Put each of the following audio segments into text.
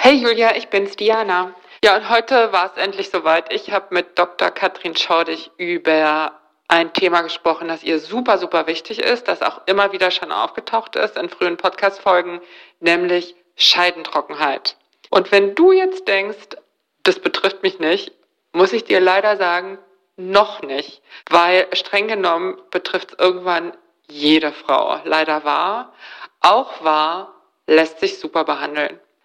Hey Julia, ich bin's, Diana. Ja, und heute war es endlich soweit. Ich habe mit Dr. Katrin Schaudig über ein Thema gesprochen, das ihr super, super wichtig ist, das auch immer wieder schon aufgetaucht ist in frühen Podcast-Folgen, nämlich Scheidentrockenheit. Und wenn du jetzt denkst, das betrifft mich nicht, muss ich dir leider sagen, noch nicht, weil streng genommen betrifft es irgendwann jede Frau. Leider wahr. Auch wahr lässt sich super behandeln.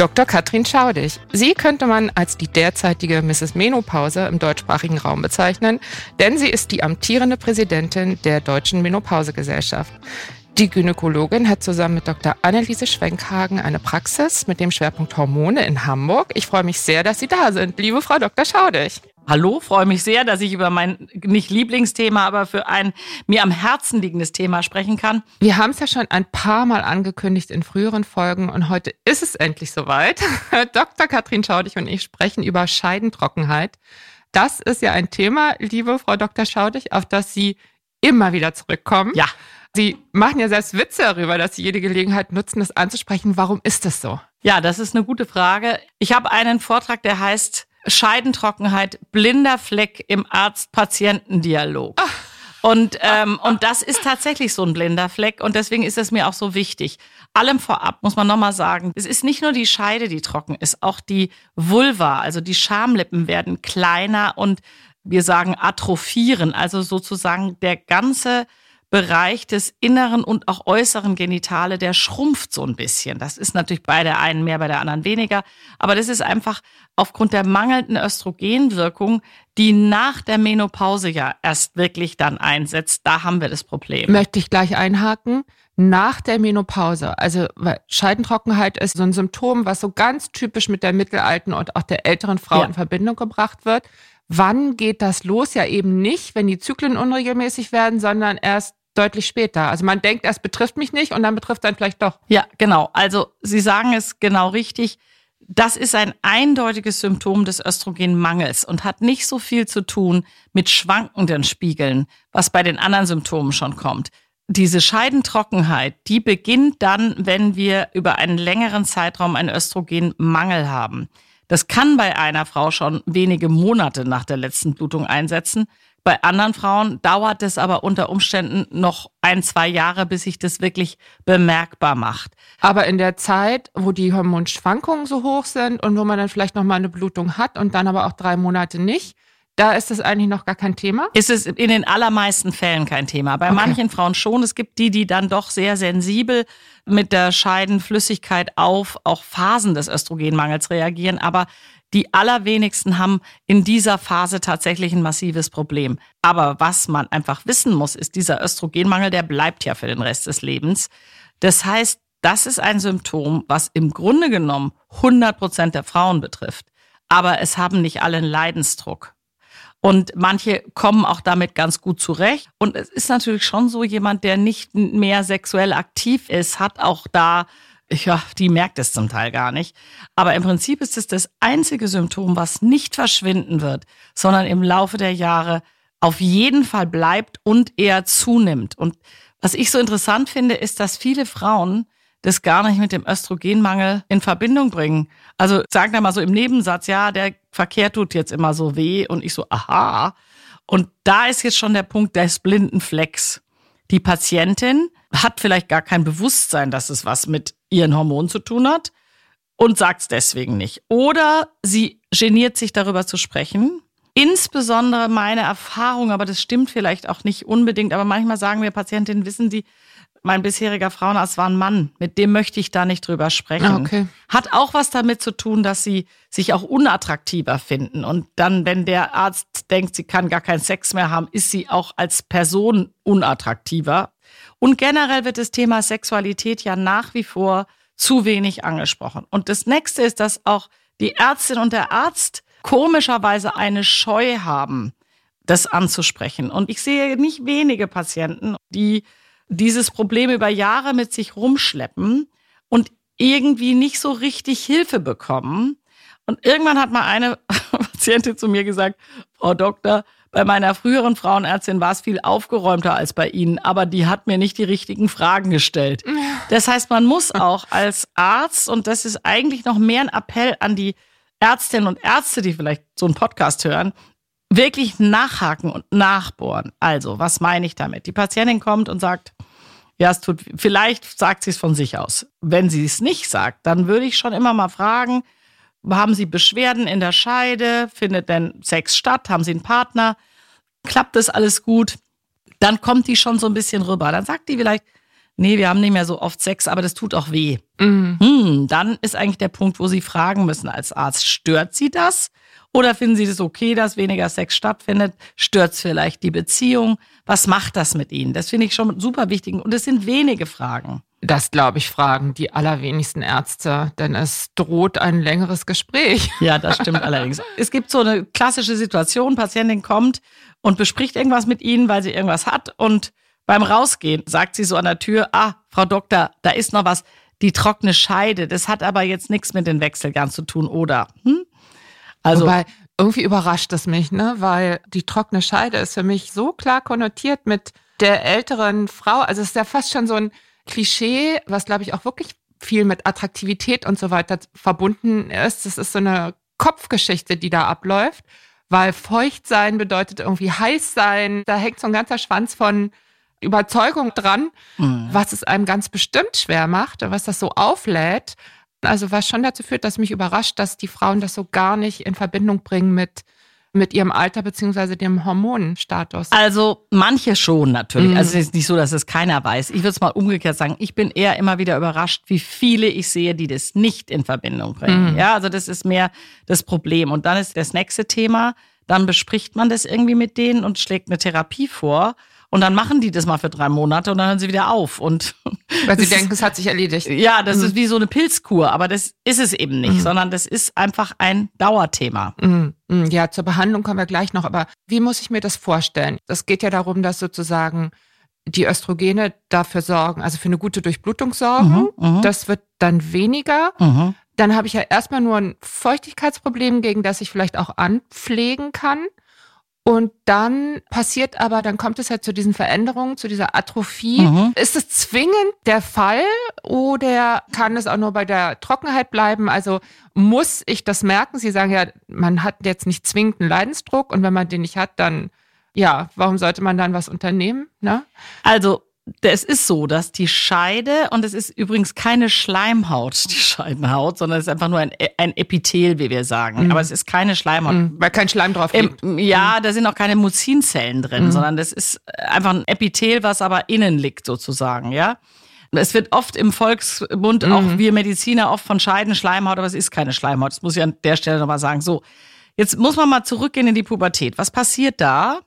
Dr. Katrin Schaudig. Sie könnte man als die derzeitige Mrs. Menopause im deutschsprachigen Raum bezeichnen, denn sie ist die amtierende Präsidentin der Deutschen Menopausegesellschaft. Die Gynäkologin hat zusammen mit Dr. Anneliese Schwenkhagen eine Praxis mit dem Schwerpunkt Hormone in Hamburg. Ich freue mich sehr, dass Sie da sind, liebe Frau Dr. Schaudig. Hallo, freue mich sehr, dass ich über mein nicht Lieblingsthema, aber für ein mir am Herzen liegendes Thema sprechen kann. Wir haben es ja schon ein paar Mal angekündigt in früheren Folgen und heute ist es endlich soweit. Dr. Katrin Schaudig und ich sprechen über Scheidentrockenheit. Das ist ja ein Thema, liebe Frau Dr. Schaudig, auf das Sie immer wieder zurückkommen. Ja. Sie machen ja selbst Witze darüber, dass Sie jede Gelegenheit nutzen, das anzusprechen. Warum ist das so? Ja, das ist eine gute Frage. Ich habe einen Vortrag, der heißt Scheidentrockenheit, blinder Fleck im Arzt-Patienten-Dialog. Und, ähm, und das ist tatsächlich so ein blinder Fleck und deswegen ist es mir auch so wichtig. Allem vorab muss man nochmal sagen, es ist nicht nur die Scheide, die trocken ist, auch die Vulva, also die Schamlippen werden kleiner und wir sagen atrophieren, also sozusagen der ganze Bereich des inneren und auch äußeren Genitale, der schrumpft so ein bisschen. Das ist natürlich bei der einen mehr, bei der anderen weniger. Aber das ist einfach aufgrund der mangelnden Östrogenwirkung, die nach der Menopause ja erst wirklich dann einsetzt. Da haben wir das Problem. Möchte ich gleich einhaken. Nach der Menopause, also Scheidentrockenheit ist so ein Symptom, was so ganz typisch mit der mittelalten und auch der älteren Frau ja. in Verbindung gebracht wird. Wann geht das los? Ja eben nicht, wenn die Zyklen unregelmäßig werden, sondern erst deutlich später. Also man denkt, es betrifft mich nicht und dann betrifft dann vielleicht doch. Ja, genau. Also Sie sagen es genau richtig. Das ist ein eindeutiges Symptom des Östrogenmangels und hat nicht so viel zu tun mit schwankenden Spiegeln, was bei den anderen Symptomen schon kommt. Diese Scheidentrockenheit, die beginnt dann, wenn wir über einen längeren Zeitraum einen Östrogenmangel haben. Das kann bei einer Frau schon wenige Monate nach der letzten Blutung einsetzen. Bei anderen Frauen dauert es aber unter Umständen noch ein, zwei Jahre, bis sich das wirklich bemerkbar macht. Aber in der Zeit, wo die Hormonschwankungen so hoch sind und wo man dann vielleicht noch mal eine Blutung hat und dann aber auch drei Monate nicht, da ist es eigentlich noch gar kein Thema? Ist es in den allermeisten Fällen kein Thema. Bei okay. manchen Frauen schon. Es gibt die, die dann doch sehr sensibel mit der Scheidenflüssigkeit auf auch Phasen des Östrogenmangels reagieren. Aber die allerwenigsten haben in dieser Phase tatsächlich ein massives Problem. Aber was man einfach wissen muss, ist, dieser Östrogenmangel, der bleibt ja für den Rest des Lebens. Das heißt, das ist ein Symptom, was im Grunde genommen 100 Prozent der Frauen betrifft. Aber es haben nicht alle einen Leidensdruck. Und manche kommen auch damit ganz gut zurecht. Und es ist natürlich schon so, jemand, der nicht mehr sexuell aktiv ist, hat auch da ja, die merkt es zum Teil gar nicht. Aber im Prinzip ist es das einzige Symptom, was nicht verschwinden wird, sondern im Laufe der Jahre auf jeden Fall bleibt und eher zunimmt. Und was ich so interessant finde, ist, dass viele Frauen das gar nicht mit dem Östrogenmangel in Verbindung bringen. Also sagen da mal so im Nebensatz, ja, der Verkehr tut jetzt immer so weh und ich so, aha. Und da ist jetzt schon der Punkt des blinden Flecks. Die Patientin hat vielleicht gar kein Bewusstsein, dass es was mit ihren Hormonen zu tun hat und sagt es deswegen nicht. Oder sie geniert sich darüber zu sprechen. Insbesondere meine Erfahrung, aber das stimmt vielleicht auch nicht unbedingt, aber manchmal sagen wir Patientinnen, wissen Sie, mein bisheriger Frauenarzt war ein Mann, mit dem möchte ich da nicht drüber sprechen. Ah, okay. Hat auch was damit zu tun, dass sie sich auch unattraktiver finden. Und dann, wenn der Arzt denkt, sie kann gar keinen Sex mehr haben, ist sie auch als Person unattraktiver. Und generell wird das Thema Sexualität ja nach wie vor zu wenig angesprochen. Und das nächste ist, dass auch die Ärztin und der Arzt komischerweise eine Scheu haben, das anzusprechen. Und ich sehe nicht wenige Patienten, die dieses Problem über Jahre mit sich rumschleppen und irgendwie nicht so richtig Hilfe bekommen. Und irgendwann hat mal eine Patientin zu mir gesagt, Frau Doktor, bei meiner früheren Frauenärztin war es viel aufgeräumter als bei Ihnen, aber die hat mir nicht die richtigen Fragen gestellt. Das heißt, man muss auch als Arzt, und das ist eigentlich noch mehr ein Appell an die Ärztinnen und Ärzte, die vielleicht so einen Podcast hören, wirklich nachhaken und nachbohren. Also, was meine ich damit? Die Patientin kommt und sagt, ja, es tut, vielleicht sagt sie es von sich aus. Wenn sie es nicht sagt, dann würde ich schon immer mal fragen, haben Sie Beschwerden in der Scheide? Findet denn Sex statt? Haben Sie einen Partner? Klappt das alles gut? Dann kommt die schon so ein bisschen rüber. Dann sagt die vielleicht, nee, wir haben nicht mehr so oft Sex, aber das tut auch weh. Mhm. Hm, dann ist eigentlich der Punkt, wo Sie fragen müssen als Arzt, stört Sie das? Oder finden Sie das okay, dass weniger Sex stattfindet? Stört es vielleicht die Beziehung? Was macht das mit Ihnen? Das finde ich schon super wichtig. Und es sind wenige Fragen. Das, glaube ich, fragen die allerwenigsten Ärzte, denn es droht ein längeres Gespräch. Ja, das stimmt allerdings. Es gibt so eine klassische Situation, Patientin kommt und bespricht irgendwas mit Ihnen, weil sie irgendwas hat und beim Rausgehen sagt sie so an der Tür, ah, Frau Doktor, da ist noch was, die trockene Scheide, das hat aber jetzt nichts mit den Wechselgern zu tun, oder? Hm? Also Wobei, irgendwie überrascht es mich, ne? Weil die trockene Scheide ist für mich so klar konnotiert mit der älteren Frau. Also es ist ja fast schon so ein Klischee, was glaube ich auch wirklich viel mit Attraktivität und so weiter verbunden ist. Das ist so eine Kopfgeschichte, die da abläuft, weil feucht sein bedeutet irgendwie heiß sein. Da hängt so ein ganzer Schwanz von Überzeugung dran, mhm. was es einem ganz bestimmt schwer macht, was das so auflädt. Also was schon dazu führt, dass mich überrascht, dass die Frauen das so gar nicht in Verbindung bringen mit mit ihrem Alter beziehungsweise dem Hormonstatus? Also manche schon natürlich. Mhm. Also es ist nicht so, dass es keiner weiß. Ich würde es mal umgekehrt sagen. Ich bin eher immer wieder überrascht, wie viele ich sehe, die das nicht in Verbindung bringen. Mhm. Ja, also das ist mehr das Problem. Und dann ist das nächste Thema, dann bespricht man das irgendwie mit denen und schlägt eine Therapie vor. Und dann machen die das mal für drei Monate und dann hören sie wieder auf. Und Weil sie denken, es hat sich erledigt. Ja, das mhm. ist wie so eine Pilzkur, aber das ist es eben nicht, mhm. sondern das ist einfach ein Dauerthema. Mhm. mhm. Ja, zur Behandlung kommen wir gleich noch, aber wie muss ich mir das vorstellen? Es geht ja darum, dass sozusagen die Östrogene dafür sorgen, also für eine gute Durchblutung sorgen. Mhm, mhm. Das wird dann weniger. Dann habe ich ja erstmal nur ein Feuchtigkeitsproblem, gegen das ich vielleicht auch anpflegen kann. Und dann passiert aber, dann kommt es ja zu diesen Veränderungen, zu dieser Atrophie. Mhm. Ist es zwingend der Fall oder kann es auch nur bei der Trockenheit bleiben? Also muss ich das merken? Sie sagen ja, man hat jetzt nicht zwingend einen Leidensdruck und wenn man den nicht hat, dann ja, warum sollte man dann was unternehmen? Ne? Also es ist so, dass die Scheide, und es ist übrigens keine Schleimhaut, die Scheidenhaut, sondern es ist einfach nur ein, ein Epithel, wie wir sagen. Mhm. Aber es ist keine Schleimhaut. Mhm, weil kein Schleim drauf liegt. Ähm, ja, da sind auch keine Mucinzellen drin, mhm. sondern das ist einfach ein Epithel, was aber innen liegt sozusagen, ja. Es wird oft im Volksmund, auch mhm. wir Mediziner, oft von Scheidenschleimhaut, aber es ist keine Schleimhaut. Das muss ich an der Stelle nochmal sagen. So, jetzt muss man mal zurückgehen in die Pubertät. Was passiert da?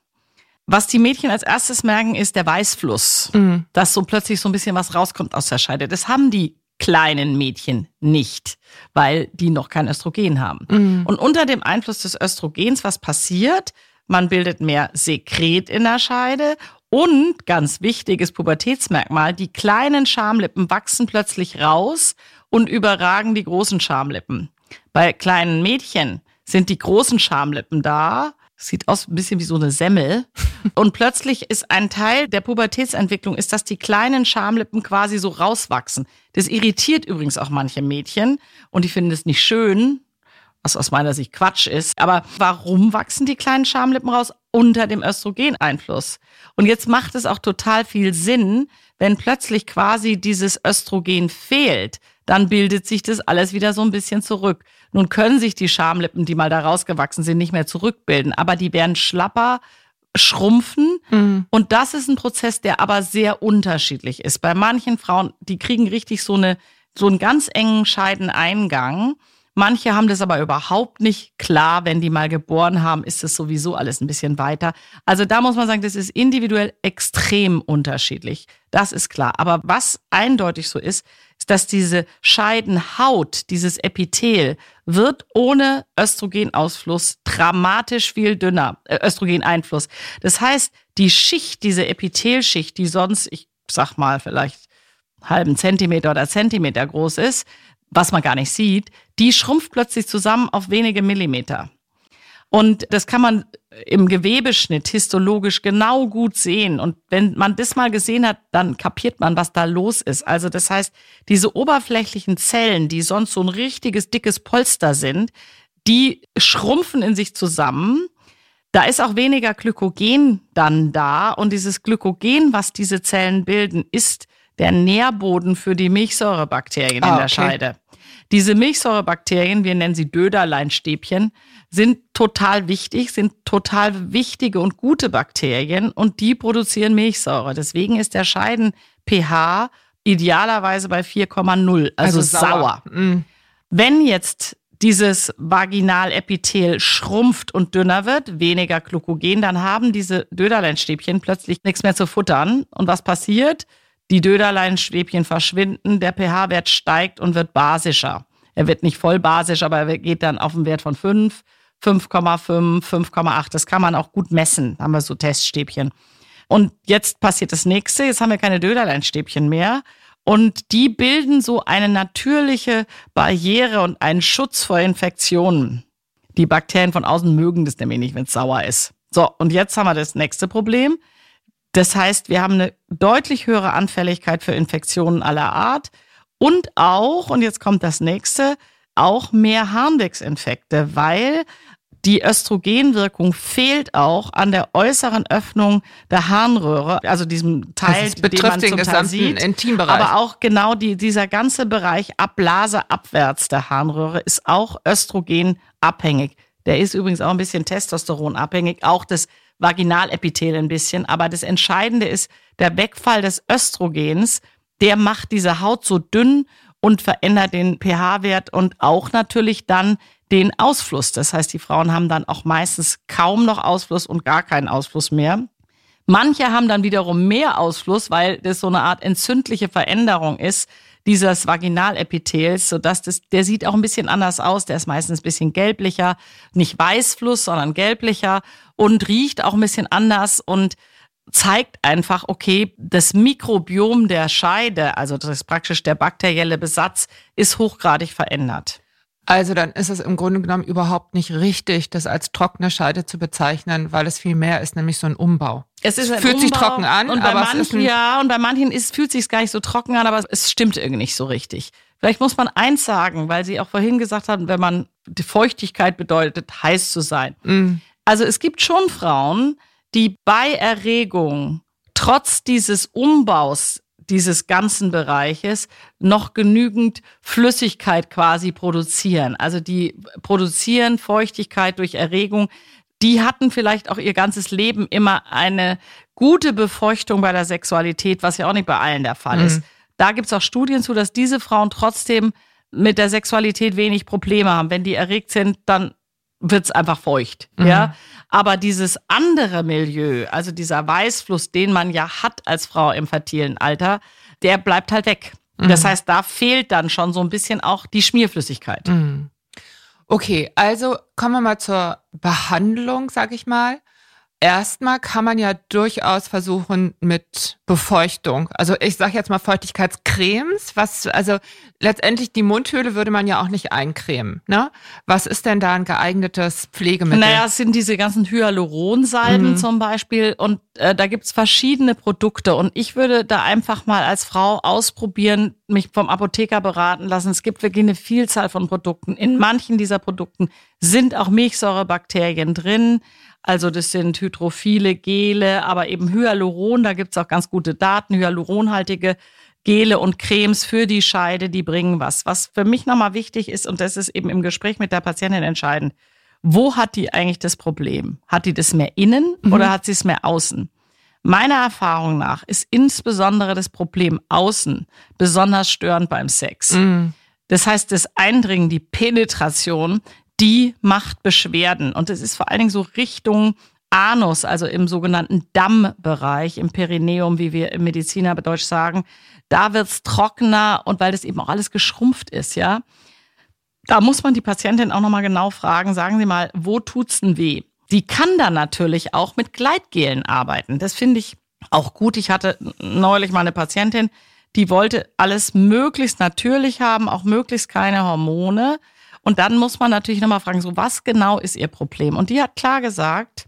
Was die Mädchen als erstes merken, ist der Weißfluss, mhm. dass so plötzlich so ein bisschen was rauskommt aus der Scheide. Das haben die kleinen Mädchen nicht, weil die noch kein Östrogen haben. Mhm. Und unter dem Einfluss des Östrogens, was passiert? Man bildet mehr Sekret in der Scheide und ganz wichtiges Pubertätsmerkmal, die kleinen Schamlippen wachsen plötzlich raus und überragen die großen Schamlippen. Bei kleinen Mädchen sind die großen Schamlippen da Sieht aus ein bisschen wie so eine Semmel. Und plötzlich ist ein Teil der Pubertätsentwicklung, ist, dass die kleinen Schamlippen quasi so rauswachsen. Das irritiert übrigens auch manche Mädchen und die finden es nicht schön, was aus meiner Sicht Quatsch ist. Aber warum wachsen die kleinen Schamlippen raus? Unter dem Östrogeneinfluss. Und jetzt macht es auch total viel Sinn, wenn plötzlich quasi dieses Östrogen fehlt, dann bildet sich das alles wieder so ein bisschen zurück. Nun können sich die Schamlippen, die mal da rausgewachsen sind, nicht mehr zurückbilden, aber die werden schlapper, schrumpfen. Mhm. Und das ist ein Prozess, der aber sehr unterschiedlich ist. Bei manchen Frauen, die kriegen richtig so eine, so einen ganz engen Scheideneingang. Manche haben das aber überhaupt nicht klar. Wenn die mal geboren haben, ist es sowieso alles ein bisschen weiter. Also da muss man sagen, das ist individuell extrem unterschiedlich. Das ist klar. Aber was eindeutig so ist, ist, dass diese Scheidenhaut, dieses Epithel wird ohne Östrogenausfluss dramatisch viel dünner, äh, Östrogeneinfluss. Das heißt, die Schicht, diese Epithelschicht, die sonst, ich sag mal, vielleicht halben Zentimeter oder Zentimeter groß ist, was man gar nicht sieht, die schrumpft plötzlich zusammen auf wenige Millimeter. Und das kann man im Gewebeschnitt histologisch genau gut sehen. Und wenn man das mal gesehen hat, dann kapiert man, was da los ist. Also das heißt, diese oberflächlichen Zellen, die sonst so ein richtiges dickes Polster sind, die schrumpfen in sich zusammen. Da ist auch weniger Glykogen dann da. Und dieses Glykogen, was diese Zellen bilden, ist der Nährboden für die Milchsäurebakterien ah, in der okay. Scheide. Diese Milchsäurebakterien, wir nennen sie Döderleinstäbchen, sind total wichtig, sind total wichtige und gute Bakterien und die produzieren Milchsäure. Deswegen ist der Scheiden-pH idealerweise bei 4,0, also, also, sauer. sauer. Mhm. Wenn jetzt dieses Vaginalepithel schrumpft und dünner wird, weniger Glykogen, dann haben diese Döderleinstäbchen plötzlich nichts mehr zu futtern. Und was passiert? Die Döderleinstäbchen verschwinden, der pH-Wert steigt und wird basischer. Er wird nicht voll basisch, aber er geht dann auf einen Wert von 5 5,5, 5,8. Das kann man auch gut messen. Da haben wir so Teststäbchen. Und jetzt passiert das nächste. Jetzt haben wir keine Döderleinstäbchen mehr. Und die bilden so eine natürliche Barriere und einen Schutz vor Infektionen. Die Bakterien von außen mögen das nämlich nicht, wenn es sauer ist. So, und jetzt haben wir das nächste Problem. Das heißt, wir haben eine deutlich höhere Anfälligkeit für Infektionen aller Art und auch, und jetzt kommt das nächste, auch mehr Harnwegsinfekte, weil die Östrogenwirkung fehlt auch an der äußeren Öffnung der Harnröhre, also diesem Teil, das den man zum Teil sieht. Intimbereich. Aber auch genau die, dieser ganze Bereich ab Blase abwärts der Harnröhre ist auch östrogenabhängig. Der ist übrigens auch ein bisschen testosteronabhängig, auch das Vaginalepithel ein bisschen. Aber das Entscheidende ist der Wegfall des Östrogens. Der macht diese Haut so dünn und verändert den pH-Wert und auch natürlich dann den Ausfluss. Das heißt, die Frauen haben dann auch meistens kaum noch Ausfluss und gar keinen Ausfluss mehr. Manche haben dann wiederum mehr Ausfluss, weil das so eine Art entzündliche Veränderung ist dieses Vaginalepithels, sodass das, der sieht auch ein bisschen anders aus. Der ist meistens ein bisschen gelblicher, nicht Weißfluss, sondern gelblicher und riecht auch ein bisschen anders und zeigt einfach, okay, das Mikrobiom der Scheide, also das ist praktisch der bakterielle Besatz, ist hochgradig verändert. Also dann ist es im Grunde genommen überhaupt nicht richtig, das als trockene Scheide zu bezeichnen, weil es viel mehr ist, nämlich so ein Umbau. Es, ist es fühlt Umbau sich trocken an, und aber manchen, ein ja und bei manchen ist, fühlt sich gar nicht so trocken an, aber es stimmt irgendwie nicht so richtig. Vielleicht muss man eins sagen, weil Sie auch vorhin gesagt haben, wenn man die Feuchtigkeit bedeutet, heiß zu sein. mm. Also es gibt schon Frauen, die bei Erregung trotz dieses Umbaus dieses ganzen Bereiches noch genügend Flüssigkeit quasi produzieren. Also die produzieren Feuchtigkeit durch Erregung. Die hatten vielleicht auch ihr ganzes Leben immer eine gute Befeuchtung bei der Sexualität, was ja auch nicht bei allen der Fall ist. Mhm. Da gibt es auch Studien zu, dass diese Frauen trotzdem mit der Sexualität wenig Probleme haben. Wenn die erregt sind, dann wird's einfach feucht. Mhm. Ja. Aber dieses andere Milieu, also dieser Weißfluss, den man ja hat als Frau im fertilen Alter, der bleibt halt weg. Mhm. Das heißt, da fehlt dann schon so ein bisschen auch die Schmierflüssigkeit. Mhm. Okay, also kommen wir mal zur Behandlung, sag ich mal. Erstmal kann man ja durchaus versuchen mit Befeuchtung. Also ich sage jetzt mal Feuchtigkeitscremes, was also letztendlich die Mundhöhle würde man ja auch nicht eincremen. Ne? Was ist denn da ein geeignetes Pflegemittel? Naja, es sind diese ganzen Hyaluronsalben Mhm. zum Beispiel und äh, da gibt's verschiedene Produkte und ich würde da einfach mal als Frau ausprobieren, mich vom Apotheker beraten lassen. Es gibt wirklich eine Vielzahl von Produkten. In manchen dieser Produkten sind auch Milchsäurebakterien drin. Also das sind hydrophile Gele, aber eben Hyaluron, da gibt's auch ganz gute Daten, hyaluronhaltige Gele und Cremes für die Scheide, die bringen was. Was für mich nochmal wichtig ist, und das ist eben im Gespräch mit der Patientin entscheidend, wo hat die eigentlich das Problem? Hat die das mehr innen Mhm. oder hat sie es mehr außen? Meiner Erfahrung nach ist insbesondere das Problem außen besonders störend beim Sex. Mhm. Das heißt, das Eindringen, die Penetration, die macht Beschwerden. Und es ist vor allen Dingen so Richtung Anus, also im sogenannten Dammbereich, im Perineum, wie wir im Mediziner Deutsch sagen. Da wird's trockener und weil das eben auch alles geschrumpft ist, ja. da muss man die Patientin auch nochmal genau fragen, sagen Sie mal, wo tut's denn weh? Die kann dann natürlich auch mit Gleitgelen arbeiten. Das finde ich auch gut. Ich hatte neulich mal eine Patientin, die wollte alles möglichst natürlich haben, auch möglichst keine Hormone. Und dann muss man natürlich nochmal fragen, so was genau ist ihr Problem? Und die hat klar gesagt,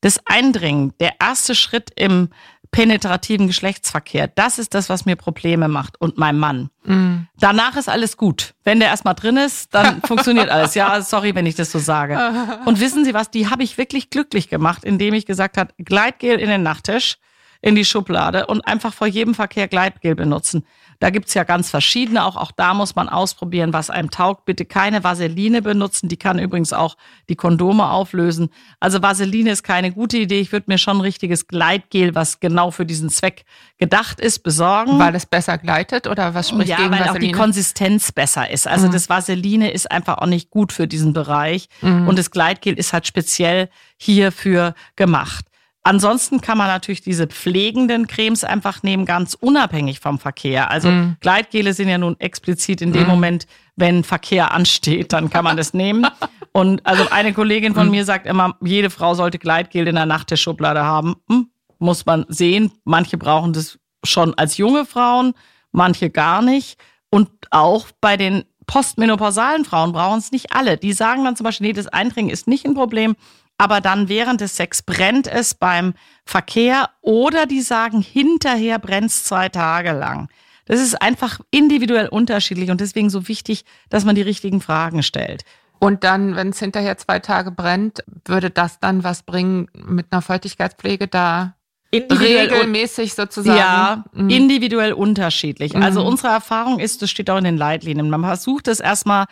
das Eindringen, der erste Schritt im penetrativen Geschlechtsverkehr, das ist das, was mir Probleme macht und mein Mann. Mhm. Danach ist alles gut. Wenn der erstmal drin ist, dann funktioniert alles. Ja, sorry, wenn ich das so sage. Und wissen Sie was, die habe ich wirklich glücklich gemacht, indem ich gesagt habe, Gleitgel in den Nachttisch, in die Schublade und einfach vor jedem Verkehr Gleitgel benutzen. Da gibt's ja ganz verschiedene. Auch, auch da muss man ausprobieren, was einem taugt. Bitte keine Vaseline benutzen. Die kann übrigens auch die Kondome auflösen. Also Vaseline ist keine gute Idee. Ich würde mir schon ein richtiges Gleitgel, was genau für diesen Zweck gedacht ist, besorgen. Weil es besser gleitet oder was spricht ja, gegen weil Vaseline? auch die Konsistenz besser ist. Also mhm. das Vaseline ist einfach auch nicht gut für diesen Bereich. Mhm. Und das Gleitgel ist halt speziell hierfür gemacht. Ansonsten kann man natürlich diese pflegenden Cremes einfach nehmen, ganz unabhängig vom Verkehr. Also mm. Gleitgele sind ja nun explizit in dem mm. Moment, wenn Verkehr ansteht, dann kann man das nehmen. Und also eine Kollegin von mm. mir sagt immer, jede Frau sollte Gleitgel in der Nachttischschublade haben. Hm, muss man sehen. Manche brauchen das schon als junge Frauen, manche gar nicht. Und auch bei den postmenopausalen Frauen brauchen es nicht alle. Die sagen dann zum Beispiel, nee, das Eindringen ist nicht ein Problem aber dann während des Sex brennt es beim Verkehr oder die sagen, hinterher brennt es zwei Tage lang. Das ist einfach individuell unterschiedlich und deswegen so wichtig, dass man die richtigen Fragen stellt. Und dann, wenn es hinterher zwei Tage brennt, würde das dann was bringen mit einer Feuchtigkeitspflege da regelmäßig sozusagen? Ja, mhm. individuell unterschiedlich. Also mhm. Also unsere Erfahrung ist, das steht auch in den Leitlinien, man versucht es erstmal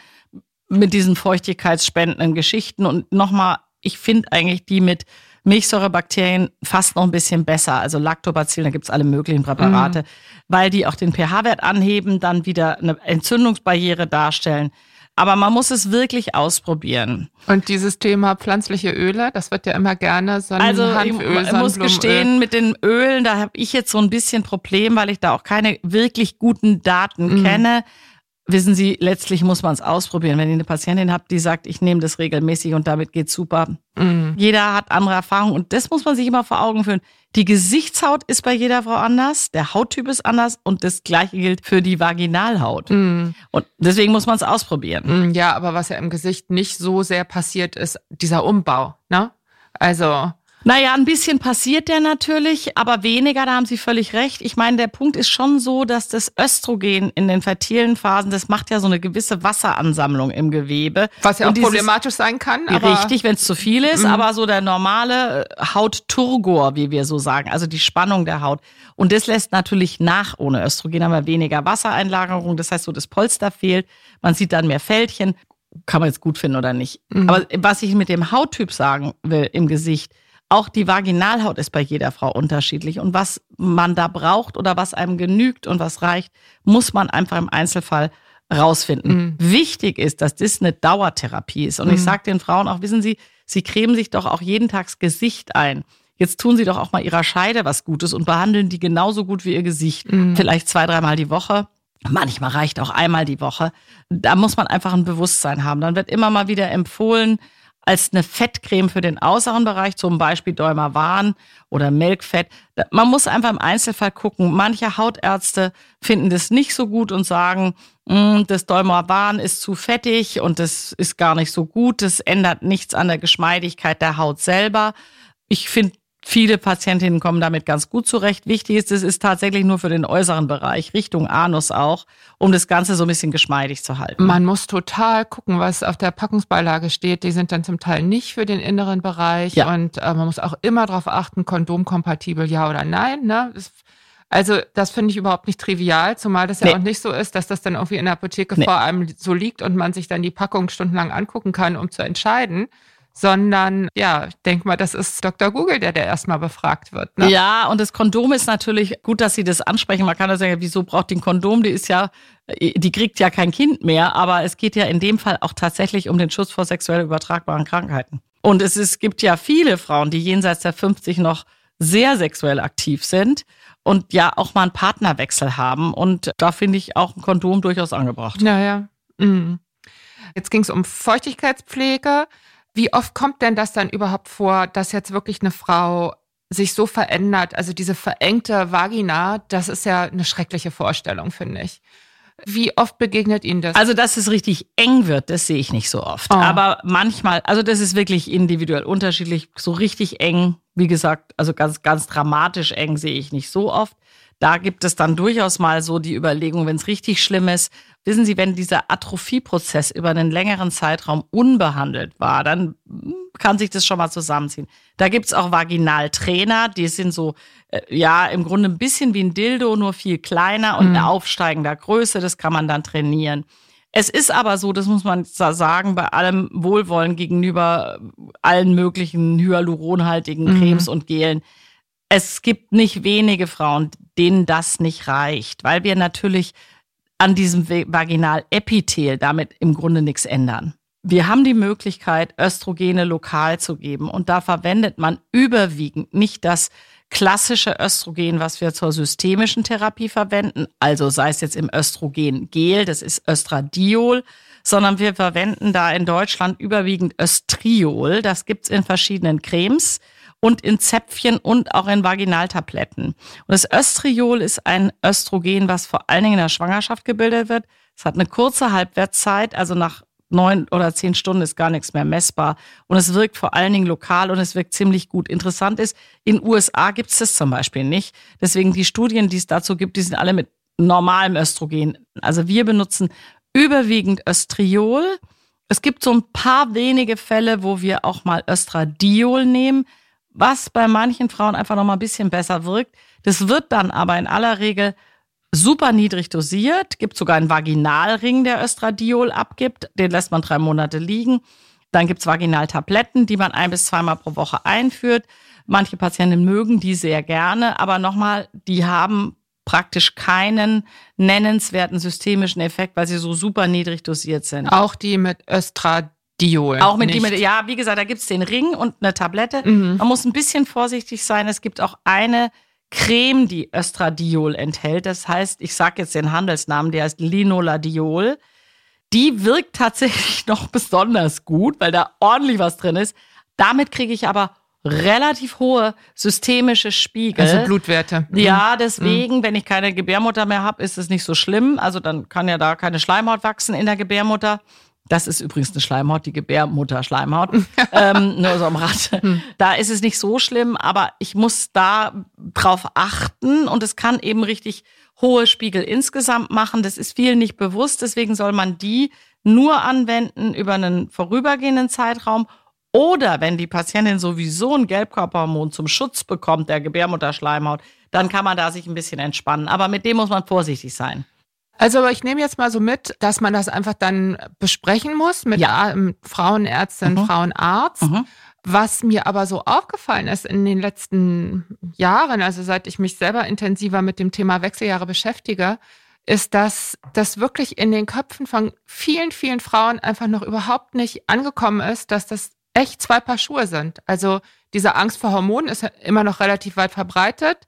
mit diesen feuchtigkeitsspendenden Geschichten und nochmal ich finde eigentlich die mit Milchsäurebakterien fast noch ein bisschen besser. Also Lactobacillen, da gibt's alle möglichen Präparate, mhm. weil die auch den pH-Wert anheben, dann wieder eine Entzündungsbarriere darstellen. Aber man muss es wirklich ausprobieren. Und dieses Thema pflanzliche Öle, das wird ja immer gerne so ein Also Hanföl, ich muss gestehen, mit den Ölen, da habe ich jetzt so ein bisschen Problem, weil ich da auch keine wirklich guten Daten mhm. kenne. Wissen Sie, letztlich muss man es ausprobieren. Wenn ihr eine Patientin habt, die sagt, ich nehme das regelmäßig und damit geht's super. Mhm. Jeder hat andere Erfahrungen und das muss man sich immer vor Augen führen. Die Gesichtshaut ist bei jeder Frau anders, der Hauttyp ist anders und das gleiche gilt für die Vaginalhaut. Mhm. Und deswegen muss man es ausprobieren. Mhm, ja, aber was ja im Gesicht nicht so sehr passiert, ist dieser Umbau. Ne? Also naja, ein bisschen passiert der natürlich, aber weniger, da haben Sie völlig recht. Ich meine, der Punkt ist schon so, dass das Östrogen in den fertilen Phasen, das macht ja so eine gewisse Wasseransammlung im Gewebe. Was ja auch dieses, problematisch sein kann. Aber richtig, wenn es zu viel ist, mhm. aber so der normale äh, Hautturgor, wie wir so sagen, also die Spannung der Haut. Und das lässt natürlich nach ohne Östrogen, haben wir weniger Wassereinlagerung, das heißt so das Polster fehlt, man sieht dann mehr Fältchen. Kann man jetzt gut finden oder nicht. Mhm. Aber was ich mit dem Hauttyp sagen will im Gesicht, auch die Vaginalhaut ist bei jeder Frau unterschiedlich. Und was man da braucht oder was einem genügt und was reicht, muss man einfach im Einzelfall rausfinden. Mhm. Wichtig ist, dass das eine Dauertherapie ist. Und mhm. ich sage den Frauen auch, wissen Sie, sie cremen sich doch auch jeden Tag das Gesicht ein. Jetzt tun Sie doch auch mal Ihrer Scheide was Gutes und behandeln die genauso gut wie Ihr Gesicht. Mhm. Vielleicht zwei, dreimal die Woche. Manchmal reicht auch einmal die Woche. Da muss man einfach ein Bewusstsein haben. Dann wird immer mal wieder empfohlen, als eine Fettcreme für den äußeren Bereich, zum Beispiel Dermavan oder Melkfett. Man muss einfach im Einzelfall gucken. Manche Hautärzte finden das nicht so gut und sagen, hm, das Dermavan ist zu fettig und das ist gar nicht so gut. Das ändert nichts an der Geschmeidigkeit der Haut selber. Ich finde Viele Patientinnen kommen damit ganz gut zurecht. Wichtig ist, es ist tatsächlich nur für den äußeren Bereich, Richtung Anus auch, um das Ganze so ein bisschen geschmeidig zu halten. Man muss total gucken, was auf der Packungsbeilage steht. Die sind dann zum Teil nicht für den inneren Bereich. Ja. Und äh, man muss auch immer darauf achten, kondomkompatibel ja oder nein. Ne? Also das finde ich überhaupt nicht trivial, zumal das ja nee. auch nicht so ist, dass das dann irgendwie in der Apotheke nee. vor einem so liegt und man sich dann die Packung stundenlang angucken kann, um zu entscheiden, sondern ja, ich denke mal, das ist Dr. Google, der der erstmal befragt wird. Ne? Ja, und das Kondom ist natürlich gut, dass Sie das ansprechen. Man kann ja sagen, wieso braucht die ein Kondom? Die ist ja, die kriegt ja kein Kind mehr, aber es geht ja in dem Fall auch tatsächlich um den Schutz vor sexuell übertragbaren Krankheiten. Und es, ist, es gibt ja viele Frauen, die jenseits der 50 noch sehr sexuell aktiv sind und ja auch mal einen Partnerwechsel haben. Und da finde ich auch ein Kondom durchaus angebracht. Naja. Mhm. Jetzt ging es um Feuchtigkeitspflege. Wie oft kommt denn das dann überhaupt vor, dass jetzt wirklich eine Frau sich so verändert? Also diese verengte Vagina, das ist ja eine schreckliche Vorstellung, finde ich. Wie oft begegnet Ihnen das? Also, dass es richtig eng wird, das sehe ich nicht so oft. Oh. Aber manchmal, also das ist wirklich individuell unterschiedlich. So richtig eng, wie gesagt, also ganz, ganz dramatisch eng sehe ich nicht so oft. Da gibt es dann durchaus mal so die Überlegung, wenn es richtig schlimm ist. Wissen Sie, wenn dieser Atrophieprozess über einen längeren Zeitraum unbehandelt war, dann hm, kann sich das schon mal zusammenziehen. Da gibt's auch Vaginaltrainer, die sind so, äh, ja, im Grunde ein bisschen wie ein Dildo, nur viel kleiner und mhm. eine aufsteigender Größe. Das kann man dann trainieren. Es ist aber so, das muss man sagen, bei allem Wohlwollen gegenüber allen möglichen hyaluronhaltigen mhm. Cremes mhm. und Gelen. Es gibt nicht wenige Frauen, denen das nicht reicht, weil wir natürlich an diesem Vaginalepithel damit im Grunde nichts ändern. Wir haben die Möglichkeit, Östrogene lokal zu geben und da verwendet man überwiegend nicht das klassische Östrogen, was wir zur systemischen Therapie verwenden, also sei es jetzt im Östrogen-Gel, das ist Östradiol, sondern wir verwenden da in Deutschland überwiegend Östriol. Das gibt's in verschiedenen Cremes und in Zäpfchen und auch in Vaginaltabletten. Und das Östriol ist ein Östrogen, was vor allen Dingen in der Schwangerschaft gebildet wird. Es hat eine kurze Halbwertszeit, also nach neun oder zehn Stunden ist gar nichts mehr messbar. Und es wirkt vor allen Dingen lokal und es wirkt ziemlich gut. Interessant ist, in USA gibt es das zum Beispiel nicht. Deswegen die Studien, die es dazu gibt, die sind alle mit normalem Östrogen. Also wir benutzen überwiegend Östriol. Es gibt so ein paar wenige Fälle, wo wir auch mal Östradiol nehmen was bei manchen Frauen einfach noch mal ein bisschen besser wirkt. Das wird dann aber in aller Regel super niedrig dosiert. Gibt sogar einen Vaginalring, der Östradiol abgibt. Den lässt man drei Monate liegen. Dann gibt's Vaginaltabletten, die man ein bis zweimal pro Woche einführt. Manche Patienten mögen die sehr gerne, aber nochmal, die haben praktisch keinen nennenswerten systemischen Effekt, weil sie so super niedrig dosiert sind. Auch die mit Östradiol Diol. Auch mit Diol. Ja, wie gesagt, da gibt's den Ring und eine Tablette. Mhm. Man muss ein bisschen vorsichtig sein. Es gibt auch eine Creme, die Östradiol enthält. Das heißt, ich sage jetzt den Handelsnamen, der heißt Linoladiol. Die wirkt tatsächlich noch besonders gut, weil da ordentlich was drin ist. Damit kriege ich aber relativ hohe systemische Spiegel. Also Blutwerte. Mhm. Ja, deswegen, mhm. wenn ich keine Gebärmutter mehr habe, ist es nicht so schlimm. Also dann kann ja da keine Schleimhaut wachsen in der Gebärmutter. Das ist übrigens eine Schleimhaut, die Gebärmutter-Schleimhaut. ähm, nur so am Rad. Hm. Da ist es nicht so schlimm, aber ich muss da drauf achten und es kann eben richtig hohe Spiegel insgesamt machen. Das ist vielen nicht bewusst, deswegen soll man die nur anwenden über einen vorübergehenden Zeitraum oder wenn die Patientin sowieso ein Gelbkörperhormon zum Schutz bekommt der Gebärmutterschleimhaut, dann kann man da sich ein bisschen entspannen. Aber mit dem muss man vorsichtig sein. Also ich nehme jetzt mal so mit, dass man das einfach dann besprechen muss mit ja. Frauenärztin, mhm. Frauenarzt. Mhm. Was mir aber so aufgefallen ist in den letzten Jahren, also seit ich mich selber intensiver mit dem Thema Wechseljahre beschäftige, ist, dass das wirklich in den Köpfen von vielen, vielen Frauen einfach noch überhaupt nicht angekommen ist, dass das echt zwei Paar Schuhe sind. Also diese Angst vor Hormonen ist immer noch relativ weit verbreitet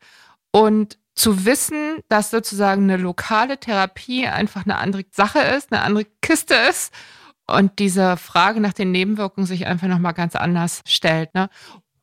und zu wissen, dass sozusagen eine lokale Therapie einfach eine andere Sache ist, eine andere Kiste ist und diese Frage nach den Nebenwirkungen sich einfach nochmal ganz anders stellt. Ne?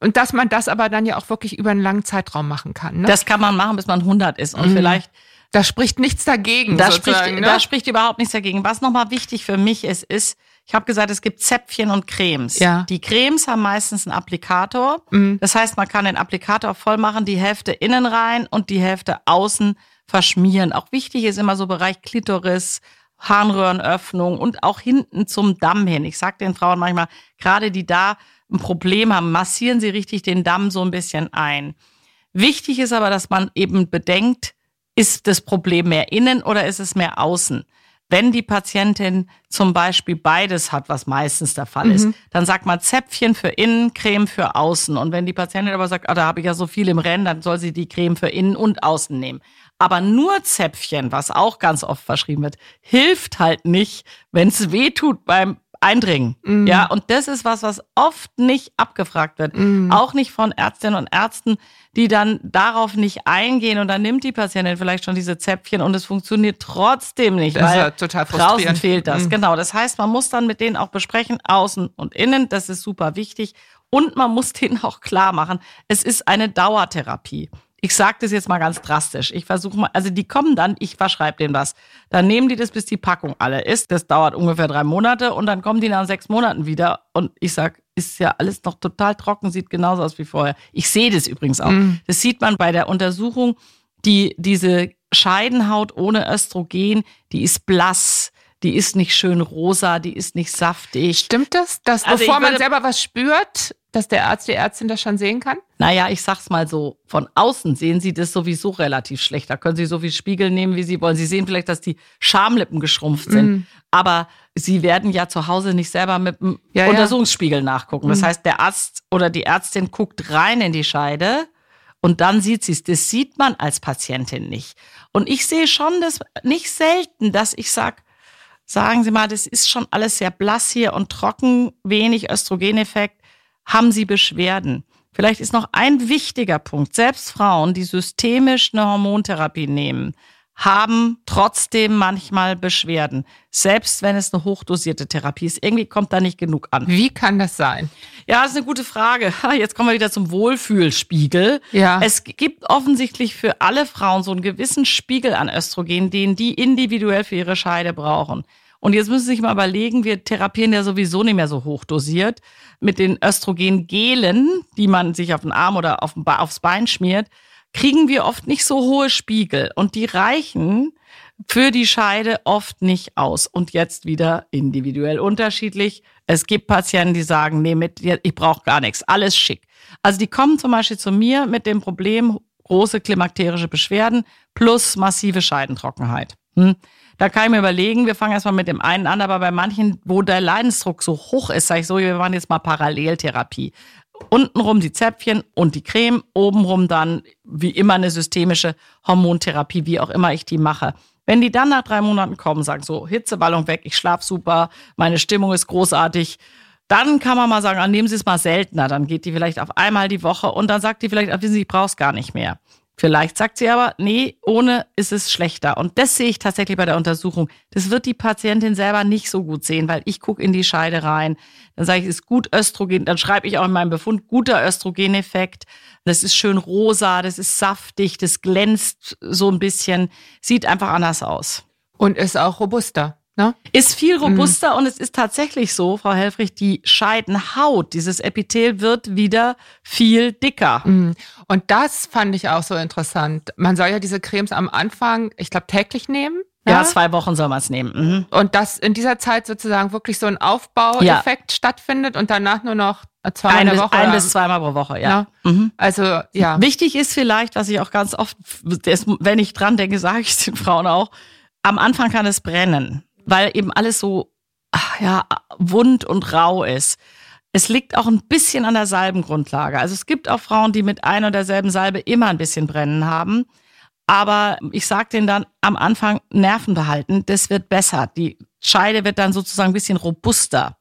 Und dass man das aber dann ja auch wirklich über einen langen Zeitraum machen kann. Ne? Das kann man machen, bis man 100 ist und mhm. vielleicht da spricht nichts dagegen. Da spricht, ne? da spricht überhaupt nichts dagegen. Was nochmal wichtig für mich ist, ist, ich habe gesagt, es gibt Zäpfchen und Cremes. Ja. Die Cremes haben meistens einen Applikator. Mhm. Das heißt, man kann den Applikator voll machen, die Hälfte innen rein und die Hälfte außen verschmieren. Auch wichtig ist immer so Bereich Klitoris, Harnröhrenöffnung und auch hinten zum Damm hin. Ich sage den Frauen manchmal, gerade die da ein Problem haben, massieren sie richtig den Damm so ein bisschen ein. Wichtig ist aber, dass man eben bedenkt, ist das Problem mehr innen oder ist es mehr außen? Wenn die Patientin zum Beispiel beides hat, was meistens der Fall ist, mhm. dann sagt man Zäpfchen für innen, Creme für außen. Und wenn die Patientin aber sagt, ah, da habe ich ja so viel im Rennen, dann soll sie die Creme für innen und außen nehmen. Aber nur Zäpfchen, was auch ganz oft verschrieben wird, hilft halt nicht, wenn es weh tut beim eindringen. Mhm. Ja, und das ist was, was oft nicht abgefragt wird. Mhm. Auch nicht von Ärztinnen und Ärzten, die dann darauf nicht eingehen und dann nimmt die Patientin vielleicht schon diese Zäpfchen und es funktioniert trotzdem nicht, Das ist weil ja total draußen frustrierend. fehlt das. Mhm. Genau. Das heißt, man muss dann mit denen auch besprechen, außen und innen. Das ist super wichtig. Und man muss denen auch klar machen, es ist eine Dauertherapie. Ich sage das jetzt mal ganz drastisch. Ich versuche mal, also die kommen dann, ich verschreibe denen was. Dann nehmen die das, bis die Packung alle ist. Das dauert ungefähr drei Monate und dann kommen die nach sechs Monaten wieder. Und ich sag, ist ja alles noch total trocken, sieht genauso aus wie vorher. Ich sehe das übrigens auch. Mhm. Das sieht man bei der Untersuchung, die diese Scheidenhaut ohne Östrogen, die ist blass, die ist nicht schön rosa, die ist nicht saftig. Stimmt das, dass Also bevor man selber was spürt, dass der Arzt, die Ärztin das schon sehen kann? Naja, ich sag's mal so, von außen sehen Sie das sowieso relativ schlecht. Da können Sie so viel Spiegel nehmen, wie Sie wollen. Sie sehen vielleicht, dass die Schamlippen geschrumpft sind. Mhm. Aber Sie werden ja zu Hause nicht selber mit dem Ja, ja. Untersuchungsspiegel nachgucken. Das Mhm. heißt, der Arzt oder die Ärztin guckt rein in die Scheide und dann sieht sie es. Das sieht man als Patientin nicht. Und ich sehe schon das nicht selten, dass ich sag, sagen Sie mal, das ist schon alles sehr blass hier und trocken, wenig Östrogeneffekt. Haben Sie Beschwerden? Vielleicht ist noch ein wichtiger Punkt. Selbst Frauen, die systemisch eine Hormontherapie nehmen, haben trotzdem manchmal Beschwerden. Selbst wenn es eine hochdosierte Therapie ist. Irgendwie kommt da nicht genug an. Wie kann das sein? Ja, das ist eine gute Frage. Jetzt kommen wir wieder zum Wohlfühlspiegel. Ja. Es gibt offensichtlich für alle Frauen so einen gewissen Spiegel an Östrogen, den die individuell für ihre Scheide brauchen. Und jetzt müssen Sie sich mal überlegen, wir therapieren ja sowieso nicht mehr so hoch dosiert. Mit den Östrogengelen, die man sich auf den Arm oder aufs Bein schmiert, kriegen wir oft nicht so hohe Spiegel. Und die reichen für die Scheide oft nicht aus. Und jetzt wieder individuell unterschiedlich. Es gibt Patienten, die sagen, nee, mit, ich brauche gar nichts, alles schick. Also die kommen zum Beispiel zu mir mit dem Problem große klimakterische Beschwerden plus massive Scheidentrockenheit. Hm? Da kann ich mir überlegen, wir fangen erstmal mit dem einen an, aber bei manchen, wo der Leidensdruck so hoch ist, sage ich so, wir machen jetzt mal Paralleltherapie. Untenrum die Zäpfchen und die Creme, obenrum dann wie immer eine systemische Hormontherapie, wie auch immer ich die mache. Wenn die dann nach drei Monaten kommen, sagen so, Hitzeballon weg, ich schlaf super, meine Stimmung ist großartig, dann kann man mal sagen, ah, nehmen Sie es mal seltener. Dann geht die vielleicht auf einmal die Woche und dann sagt die vielleicht, ah, wissen Sie, ich brauche es gar nicht mehr. Vielleicht sagt sie aber, nee, ohne ist es schlechter. Und das sehe ich tatsächlich bei der Untersuchung. Das wird die Patientin selber nicht so gut sehen, weil ich gucke in die Scheide rein. Dann sage ich, ist gut Östrogen. Dann schreibe ich auch in meinem Befund, guter Östrogeneffekt. Das ist schön rosa, das ist saftig, das glänzt so ein bisschen, sieht einfach anders aus. Und ist auch robuster. Ne? Ist viel robuster und es ist tatsächlich so, Frau Helfrich, die Scheidenhaut, dieses Epithel wird wieder viel dicker. Mhm. Und das fand ich auch so interessant. Man soll ja diese Cremes am Anfang, ich glaube, täglich nehmen. Ja, zwei Wochen soll man es nehmen. Mhm. Und dass in dieser Zeit sozusagen wirklich so ein Aufbaueffekt stattfindet und danach nur noch zweimal Ein, in bis, Woche. ein bis zweimal pro Woche, ja. Ja. Mhm. Also, ja. Wichtig ist vielleicht, was ich auch ganz oft, wenn ich dran denke, sage ich es den Frauen auch, am Anfang kann es brennen, weil eben alles so ach, ja, wund und rau ist. Es liegt auch ein bisschen an der Salbengrundlage. Also es gibt auch Frauen, die mit ein und derselben Salbe immer ein bisschen Brennen haben. Aber ich sage denen dann am Anfang Nerven behalten, das wird besser. Die Scheide wird dann sozusagen ein bisschen robuster.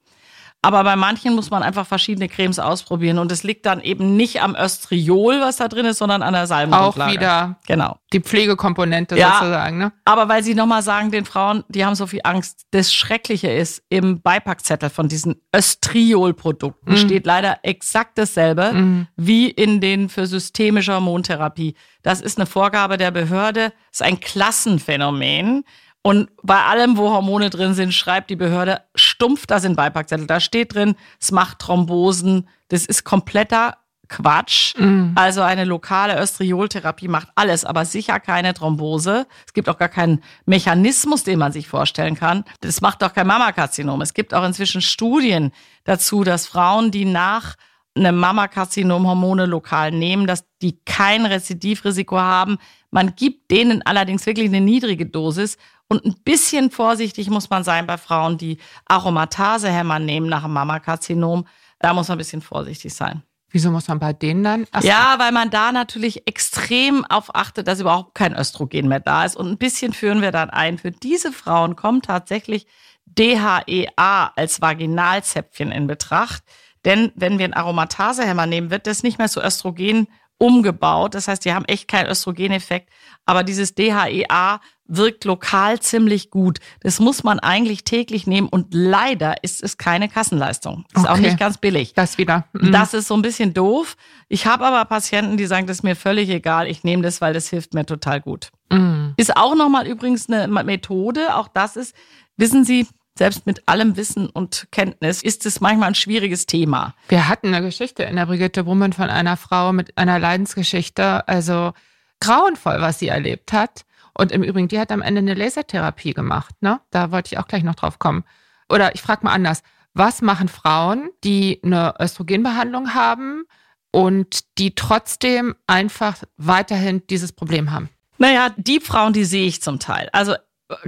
Aber bei manchen muss man einfach verschiedene Cremes ausprobieren und es liegt dann eben nicht am Östriol, was da drin ist, sondern an der Auch Salbengrundlage. wieder Genau. die Pflegekomponente Ja. sozusagen, ne? Aber weil Sie nochmal sagen, den Frauen, die haben so viel Angst. Das Schreckliche ist, im Beipackzettel von diesen Östriol-Produkten Mhm. steht leider exakt dasselbe Mhm. wie in den für systemische Hormontherapie. Das ist eine Vorgabe der Behörde, ist ein Klassenphänomen. Und bei allem, wo Hormone drin sind, schreibt die Behörde stumpf das in Beipackzettel. Da steht drin, es macht Thrombosen. Das ist kompletter Quatsch. Mhm. Also eine lokale Östrioltherapie macht alles, aber sicher keine Thrombose. Es gibt auch gar keinen Mechanismus, den man sich vorstellen kann. Das macht doch kein Mammakarzinom. Es gibt auch inzwischen Studien dazu, dass Frauen, die nach einem Mammakarzinom Hormone lokal nehmen, dass die kein Rezidivrisiko haben. Man gibt denen allerdings wirklich eine niedrige Dosis und ein bisschen vorsichtig muss man sein bei Frauen, die Aromatasehämmer nehmen nach einem Mammakarzinom. Da muss man ein bisschen vorsichtig sein. Wieso muss man bei denen dann? Ach so. Ja, weil man da natürlich extrem auf achtet, dass überhaupt kein Östrogen mehr da ist. Und ein bisschen führen wir dann ein. Für diese Frauen kommt tatsächlich DHEA als Vaginalzäpfchen in Betracht. Denn wenn wir einen Aromatasehemmer nehmen, wird das nicht mehr zu Östrogen umgebaut. Das heißt, die haben echt keinen Östrogeneffekt. Aber dieses DHEA wirkt lokal ziemlich gut. Das muss man eigentlich täglich nehmen und leider ist es keine Kassenleistung. Ist okay. auch nicht ganz billig. Das wieder. Mhm. Das ist so ein bisschen doof. Ich habe aber Patienten, die sagen, das ist mir völlig egal. Ich nehme das, weil das hilft mir total gut. Mhm. Ist auch nochmal übrigens eine Methode. Auch das ist, wissen Sie, selbst mit allem Wissen und Kenntnis ist es manchmal ein schwieriges Thema. Wir hatten eine Geschichte in der Brigitte Brummen von einer Frau mit einer Leidensgeschichte, also grauenvoll, was sie erlebt hat. Und im Übrigen, die hat am Ende eine Lasertherapie gemacht. Ne? Da wollte ich auch gleich noch drauf kommen. Oder ich frage mal anders. Was machen Frauen, die eine Östrogenbehandlung haben und die trotzdem einfach weiterhin dieses Problem haben? Naja, die Frauen, die sehe ich zum Teil. Also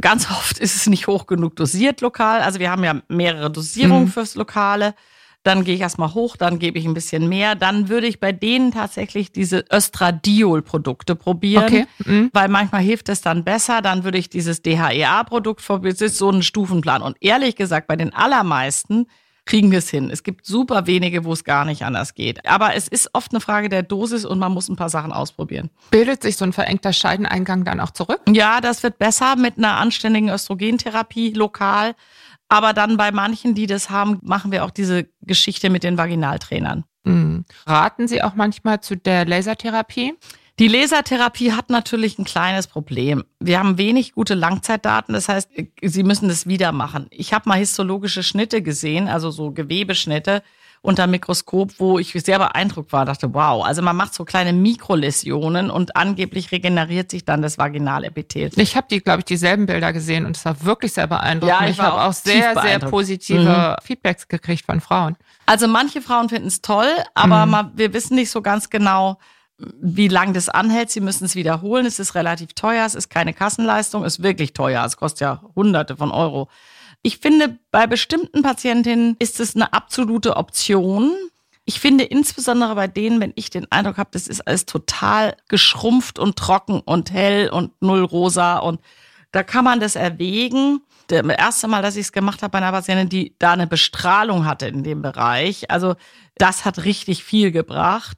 ganz oft ist es nicht hoch genug dosiert lokal. Also wir haben ja mehrere Dosierungen mhm. fürs Lokale. Dann gehe ich erstmal hoch, dann gebe ich ein bisschen mehr. Dann würde ich bei denen tatsächlich diese Östradiol-Produkte probieren, okay. mhm. weil manchmal hilft es dann besser. Dann würde ich dieses DHEA-Produkt probieren. Das ist so ein Stufenplan. Und ehrlich gesagt, bei den allermeisten kriegen wir es hin. Es gibt super wenige, wo es gar nicht anders geht. Aber es ist oft eine Frage der Dosis und man muss ein paar Sachen ausprobieren. Bildet sich so ein verengter Scheideneingang dann auch zurück? Ja, das wird besser mit einer anständigen Östrogentherapie lokal. Aber dann bei manchen, die das haben, machen wir auch diese Geschichte mit den Vaginaltrainern. Mhm. Raten Sie auch manchmal zu der Lasertherapie? Die Lasertherapie hat natürlich ein kleines Problem. Wir haben wenig gute Langzeitdaten, das heißt, Sie müssen das wieder machen. Ich habe mal histologische Schnitte gesehen, also so Gewebeschnitte unter Mikroskop, wo ich sehr beeindruckt war, dachte, wow, also man macht so kleine Mikroläsionen und angeblich regeneriert sich dann das Vaginalepithel. Ich habe die, glaube ich, dieselben Bilder gesehen und es war wirklich sehr beeindruckend. Ja, ich, ich habe auch sehr, sehr positive mhm. Feedbacks gekriegt von Frauen. Also manche Frauen finden es toll, aber mhm. man, wir wissen nicht so ganz genau, wie lang das anhält. Sie müssen es wiederholen. Es ist relativ teuer. Es ist keine Kassenleistung. Es ist wirklich teuer. Es kostet ja Hunderte von Euro. Ich finde, bei bestimmten Patientinnen ist es eine absolute Option. Ich finde insbesondere bei denen, wenn ich den Eindruck habe, das ist alles total geschrumpft und trocken und hell und null rosa und da kann man das erwägen. Das erste Mal, dass ich es gemacht habe bei einer Patientin, die da eine Bestrahlung hatte in dem Bereich. Also das hat richtig viel gebracht.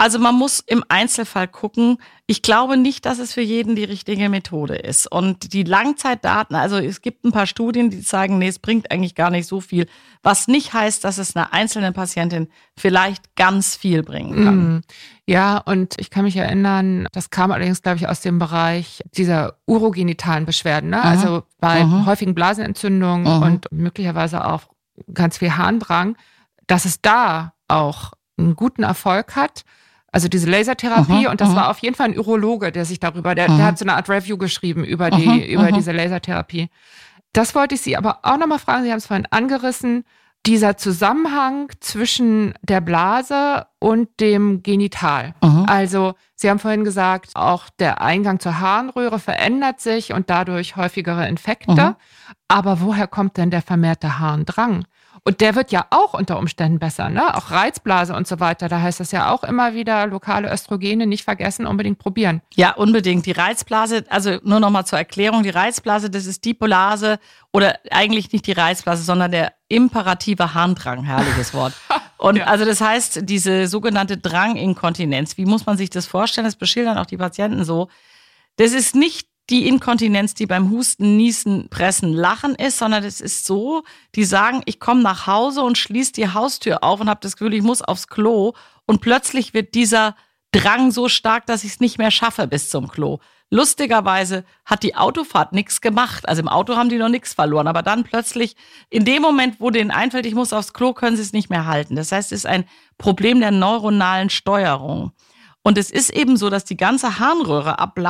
Also man muss im Einzelfall gucken. Ich glaube nicht, dass es für jeden die richtige Methode ist. Und die Langzeitdaten, also es gibt ein paar Studien, die zeigen, nee, es bringt eigentlich gar nicht so viel. Was nicht heißt, dass es einer einzelnen Patientin vielleicht ganz viel bringen kann. Mhm. Ja, und ich kann mich erinnern, das kam allerdings, glaube ich, aus dem Bereich dieser urogenitalen Beschwerden, ne? also bei mhm. häufigen Blasenentzündungen mhm. und möglicherweise auch ganz viel Harndrang, dass es da auch einen guten Erfolg hat also diese Lasertherapie aha, und das aha. war auf jeden Fall ein Urologe, der sich darüber, der, der hat so eine Art Review geschrieben über die, aha, über diese Lasertherapie. Das wollte ich Sie aber auch nochmal fragen. Sie haben es vorhin angerissen. Dieser Zusammenhang zwischen der Blase und dem Genital. Also, Sie haben vorhin gesagt, auch der Eingang zur Harnröhre verändert sich und dadurch häufigere Infekte. Aber woher kommt denn der vermehrte Harndrang? Und der wird ja auch unter Umständen besser, ne? Auch Reizblase und so weiter. Da heißt das ja auch immer wieder, lokale Östrogene nicht vergessen, unbedingt probieren. Ja, unbedingt. Die Reizblase, also nur nochmal zur Erklärung, die Reizblase, das ist die Blase oder eigentlich nicht die Reizblase, sondern der imperative Harndrang, herrliches Wort. Und ja. also das heißt, diese sogenannte Dranginkontinenz, wie muss man sich das vorstellen? Das beschildern auch die Patienten so. Das ist nicht die Inkontinenz, die beim Husten, Niesen, Pressen, Lachen ist, sondern es ist so, die sagen, ich komme nach Hause und schließe die Haustür auf und habe das Gefühl, ich muss aufs Klo und plötzlich wird dieser Drang so stark, dass ich es nicht mehr schaffe bis zum Klo. Lustigerweise hat die Autofahrt nichts gemacht. Also im Auto haben die noch nichts verloren. Aber dann plötzlich, in dem Moment, wo denen einfällt, ich muss aufs Klo, können sie es nicht mehr halten. Das heißt, es ist ein Problem der neuronalen Steuerung. Und es ist eben so, dass die ganze Harnröhre ab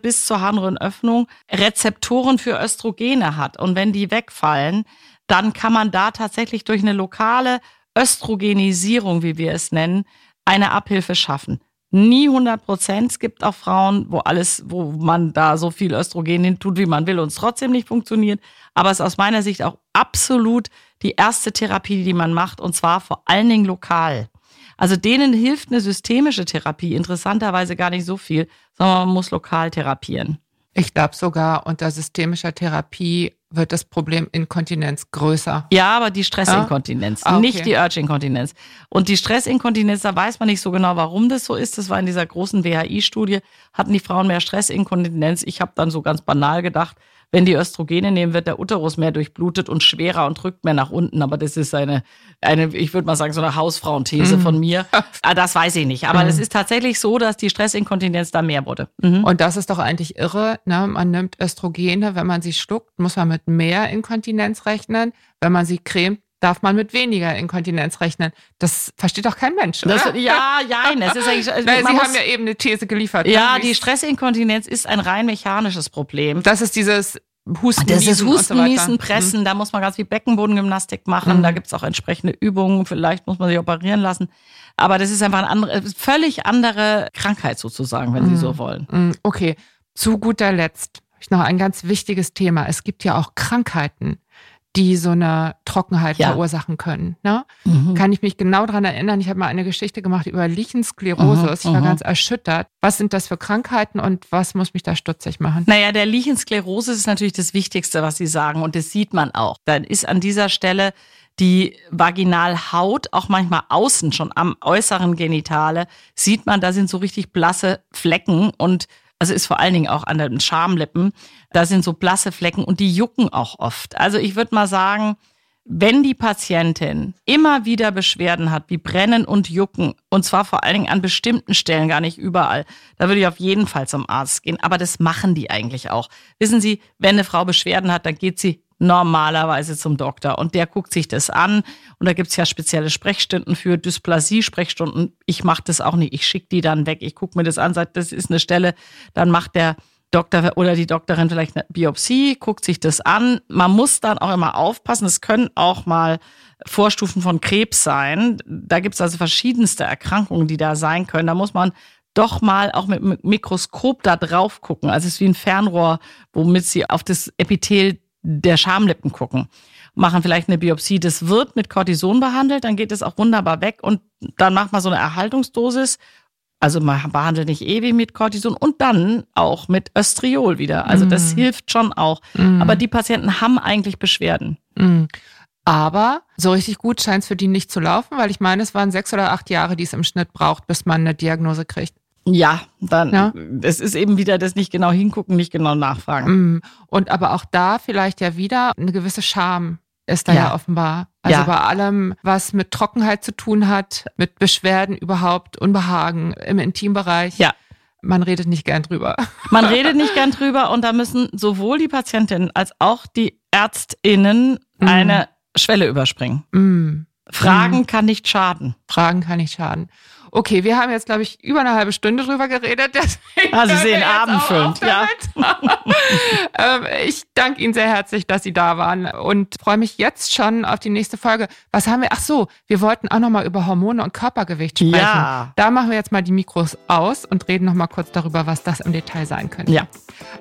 bis zur Harnröhrenöffnung Rezeptoren für Östrogene hat. Und wenn die wegfallen, dann kann man da tatsächlich durch eine lokale Östrogenisierung, wie wir es nennen, eine Abhilfe schaffen. Nie 100 Prozent. Es gibt auch Frauen, wo alles, wo man da so viel Östrogen hin tut, wie man will und es trotzdem nicht funktioniert. Aber es ist aus meiner Sicht auch absolut die erste Therapie, die man macht und zwar vor allen Dingen lokal. Also denen hilft eine systemische Therapie interessanterweise gar nicht so viel, sondern man muss lokal therapieren. Ich glaube sogar unter systemischer Therapie wird das Problem Inkontinenz größer. Ja, aber die Stressinkontinenz, Ah, okay. nicht die Urge-Inkontinenz. Und die Stressinkontinenz, da weiß man nicht so genau, warum das so ist. Das war in dieser großen WHI-Studie, hatten die Frauen mehr Stressinkontinenz. Ich habe dann so ganz banal gedacht, wenn die Östrogene nehmen, wird der Uterus mehr durchblutet und schwerer und drückt mehr nach unten. Aber das ist eine, eine ich würde mal sagen, so eine Hausfrauenthese von mir. Ah, Das weiß ich nicht. Aber es ist tatsächlich so, dass die Stressinkontinenz da mehr wurde. Mhm. Und das ist doch eigentlich irre. Ne? Man nimmt Östrogene, wenn man sie schluckt, muss man mit mehr Inkontinenz rechnen. Wenn man sie cremt, darf man mit weniger Inkontinenz rechnen. Das versteht doch kein Mensch, oder? Das, ja, ja, es ist eigentlich. also Nein, Sie muss- haben ja eben eine These geliefert. ne? Ja, Wie die es- Stressinkontinenz ist ein rein mechanisches Problem. Das ist dieses Husten, Das ist so Husten. Niesen, Pressen, da muss man ganz viel Beckenbodengymnastik machen, Mhm. da gibt's auch entsprechende Übungen, vielleicht muss man sich operieren lassen. Aber das ist einfach eine andere, völlig andere Krankheit sozusagen, wenn Sie so wollen. Mm, Okay, zu guter Letzt habe ich noch ein ganz wichtiges Thema. Es gibt ja auch Krankheiten, die so eine Trockenheit Ja. verursachen können. Ne? Mhm. Kann ich mich genau daran erinnern, ich habe mal eine Geschichte gemacht über Lichensklerosis. Mhm, ich war ganz erschüttert. Was sind das für Krankheiten und was muss mich da stutzig machen? Naja, der Lichensklerose ist natürlich das Wichtigste, was Sie sagen. Und das sieht man auch. Dann ist an dieser Stelle die Vaginalhaut, auch manchmal außen schon am äußeren Genitale, sieht man, da sind so richtig blasse Flecken und also ist vor allen Dingen auch an den Schamlippen, da sind so blasse Flecken und die jucken auch oft. Also ich würde mal sagen, wenn die Patientin immer wieder Beschwerden hat, wie Brennen und Jucken, und zwar vor allen Dingen an bestimmten Stellen, gar nicht überall, da würde ich auf jeden Fall zum Arzt gehen. Aber das machen die eigentlich auch. Wissen Sie, wenn eine Frau Beschwerden hat, dann geht sie normalerweise zum Doktor und der guckt sich das an. Und da gibt's ja spezielle Sprechstunden für Dysplasie-Sprechstunden. Ich mache das auch nicht. Ich schicke die dann weg. Ich gucke mir das an, sage, das ist eine Stelle, dann macht der Doktor oder die Doktorin vielleicht eine Biopsie, guckt sich das an. Man muss dann auch immer aufpassen. Es können auch mal Vorstufen von Krebs sein. Da gibt's also verschiedenste Erkrankungen, die da sein können. Da muss man doch mal auch mit dem Mikroskop da drauf gucken. Also es ist wie ein Fernrohr, womit sie auf das Epithel der Schamlippen gucken. Machen vielleicht eine Biopsie. Das wird mit Cortison behandelt, dann geht es auch wunderbar weg und dann macht man so eine Erhaltungsdosis also man behandelt nicht ewig mit Cortison und dann auch mit Östriol wieder. Also das hilft schon auch. Mm. Aber die Patienten haben eigentlich Beschwerden. Mm. Aber so richtig gut scheint es für die nicht zu laufen, weil ich meine, es waren sechs oder acht Jahre, die es im Schnitt braucht, bis man eine Diagnose kriegt. Ja, dann Ja. es ist eben wieder das nicht genau hingucken, nicht genau nachfragen. Mm. Und aber auch da vielleicht ja wieder eine gewisse Scham ist da ja, Ja. offenbar. Also Ja. bei allem, was mit Trockenheit zu tun hat, mit Beschwerden überhaupt, Unbehagen im Intimbereich. Ja. Man redet nicht gern drüber. Man redet nicht gern drüber und da müssen sowohl die Patientinnen als auch die ÄrztInnen Mhm. eine Schwelle überspringen. Mm. Fragen kann nicht schaden. Fragen kann nicht schaden. Okay, wir haben jetzt, glaube ich, über eine halbe Stunde drüber geredet. Deswegen wir sehen auf damit. ähm, ich danke Ihnen sehr herzlich, dass Sie da waren und freue mich jetzt schon auf die nächste Folge. Was haben wir? Ach so, wir wollten auch noch mal über Hormone und Körpergewicht sprechen. Ja. Da machen wir jetzt mal die Mikros aus und reden noch mal kurz darüber, was das im Detail sein könnte. Ja.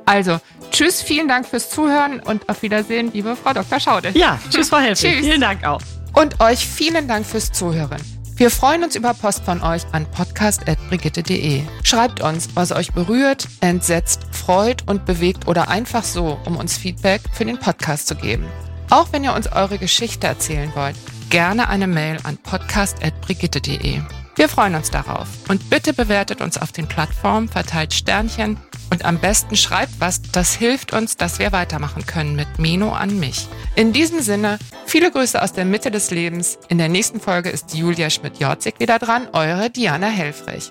Also, tschüss, vielen Dank fürs Zuhören und auf Wiedersehen, liebe Frau Dr. Schaude. Ja, tschüss, Frau Helfrich. Tschüss. Vielen Dank auch. Und euch vielen Dank fürs Zuhören. Wir freuen uns über Post von euch an podcast.brigitte.de. Schreibt uns, was euch berührt, entsetzt, freut und bewegt oder einfach so, um uns Feedback für den Podcast zu geben. Auch wenn ihr uns eure Geschichte erzählen wollt, gerne eine Mail an podcast.brigitte.de. Wir freuen uns darauf. Und bitte bewertet uns auf den Plattformen, verteilt Sternchen und am besten schreibt was, das hilft uns, dass wir weitermachen können mit Meno an mich. In diesem Sinne, viele Grüße aus der Mitte des Lebens. In der nächsten Folge ist Julia Schmidt-Jorzig wieder dran, eure Diana Helfrich.